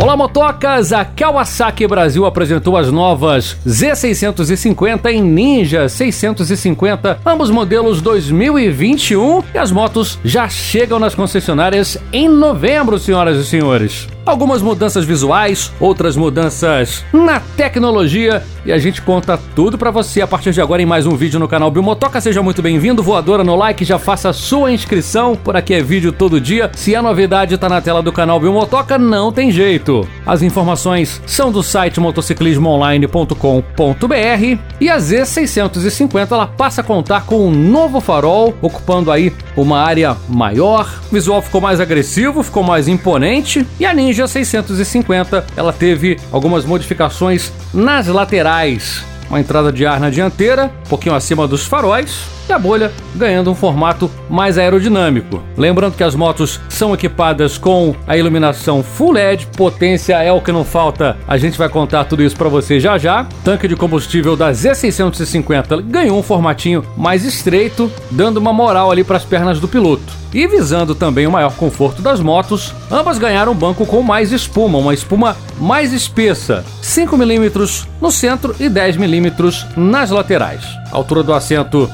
Olá, motocas! A Kawasaki Brasil apresentou as novas Z650 e Ninja 650, ambos modelos 2021, e as motos já chegam nas concessionárias em novembro, senhoras e senhores. Algumas mudanças visuais, outras mudanças na tecnologia e a gente conta tudo para você a partir de agora em mais um vídeo no canal Biomotoca. Seja muito bem-vindo, voadora no like, já faça sua inscrição, por aqui é vídeo todo dia. Se a novidade tá na tela do canal Biomotoca, não tem jeito. As informações são do site motociclismoonline.com.br e a Z650 ela passa a contar com um novo farol, ocupando aí uma área maior. O visual ficou mais agressivo, ficou mais imponente e a Ninja 650 ela teve algumas modificações nas laterais. Uma entrada de ar na dianteira, um pouquinho acima dos faróis, e a bolha ganhando um formato mais aerodinâmico. Lembrando que as motos são equipadas com a iluminação Full LED, potência é o que não falta, a gente vai contar tudo isso para você já já. Tanque de combustível da Z650 ganhou um formatinho mais estreito, dando uma moral ali para as pernas do piloto. E visando também o maior conforto das motos, ambas ganharam um banco com mais espuma, uma espuma mais espessa, 5 mm no centro e 10 mm nas laterais. A altura do assento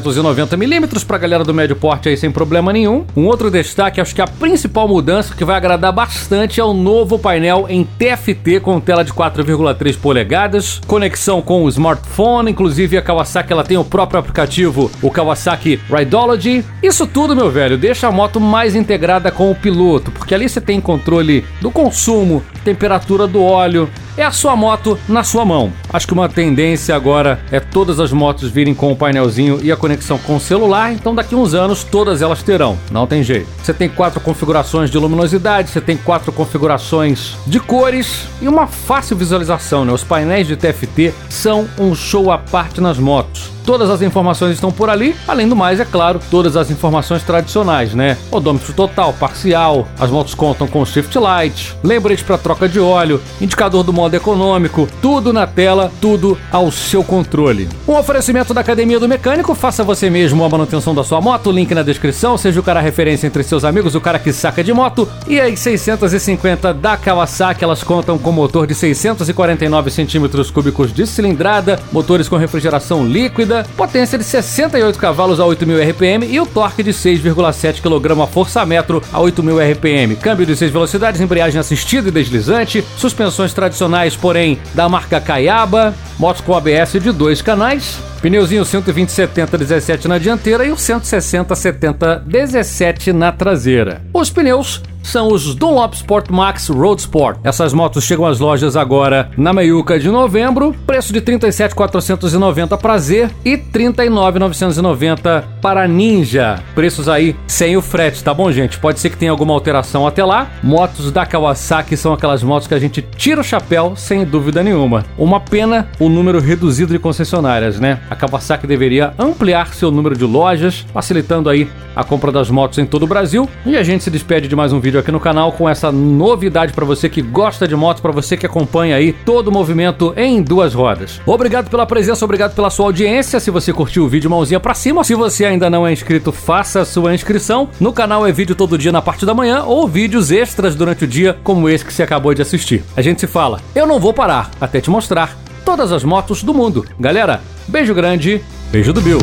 790 mm para a galera do médio porte aí sem problema nenhum. Um outro destaque, acho que a principal mudança que vai agradar bastante é o novo painel em TFT com tela de 4,3 polegadas, conexão com o smartphone, inclusive a Kawasaki ela tem o próprio aplicativo, o Kawasaki Rideology. Isso tudo, meu velho, deixa a moto mais integrada com o piloto, porque ali você tem controle do consumo, temperatura do óleo, é a sua moto na sua mão. Acho que uma tendência agora é todas as motos virem com o painelzinho e a conexão com o celular, então daqui uns anos todas elas terão, não tem jeito. Você tem quatro configurações de luminosidade, você tem quatro configurações de cores e uma fácil visualização, né? Os painéis de TFT são um show à parte nas motos. Todas as informações estão por ali, além do mais, é claro, todas as informações tradicionais, né? Odômetro total, parcial, as motos contam com shift light, lembrete para troca de óleo, indicador do modo econômico, tudo na tela, tudo ao seu controle. Um oferecimento da Academia do Mecânico, faça você mesmo a manutenção da sua moto, link na descrição, seja o cara referência entre seus amigos, o cara que saca de moto, e as 650 da Kawasaki, elas contam com motor de 649 centímetros cúbicos de cilindrada, motores com refrigeração líquida, corrida, potência de 68 cavalos a 8.000 RPM e o torque de 6,7 kg a força-metro a 8.000 RPM. Câmbio de 6 velocidades, embreagem assistida e deslizante, suspensões tradicionais, porém da marca Kayaba, motos com ABS de dois canais, pneuzinho 120-70 17 na dianteira e o 160-70 17 na traseira. Os pneus são os Dunlop Sport Max Road Sport. Essas motos chegam às lojas agora na meiuca de novembro, preço de 37.490 para Z e 39.990 para Ninja. Preços aí sem o frete, tá bom, gente? Pode ser que tenha alguma alteração até lá. Motos da Kawasaki são aquelas motos que a gente tira o chapéu sem dúvida nenhuma. Uma pena o número reduzido de concessionárias, né? A Kawasaki deveria ampliar seu número de lojas, facilitando aí a compra das motos em todo o Brasil. E a gente se despede de mais um vídeo aqui no canal com essa novidade para você que gosta de motos, para você que acompanha aí todo o movimento em duas rodas. Obrigado pela presença, obrigado pela sua audiência. Se você curtiu o vídeo, mãozinha para cima. Se você ainda não é inscrito, faça a sua inscrição. No canal é vídeo todo dia na parte da manhã ou vídeos extras durante o dia, como esse que você acabou de assistir. A gente se fala. Eu não vou parar até te mostrar todas as motos do mundo. Galera, beijo grande, beijo do Bill.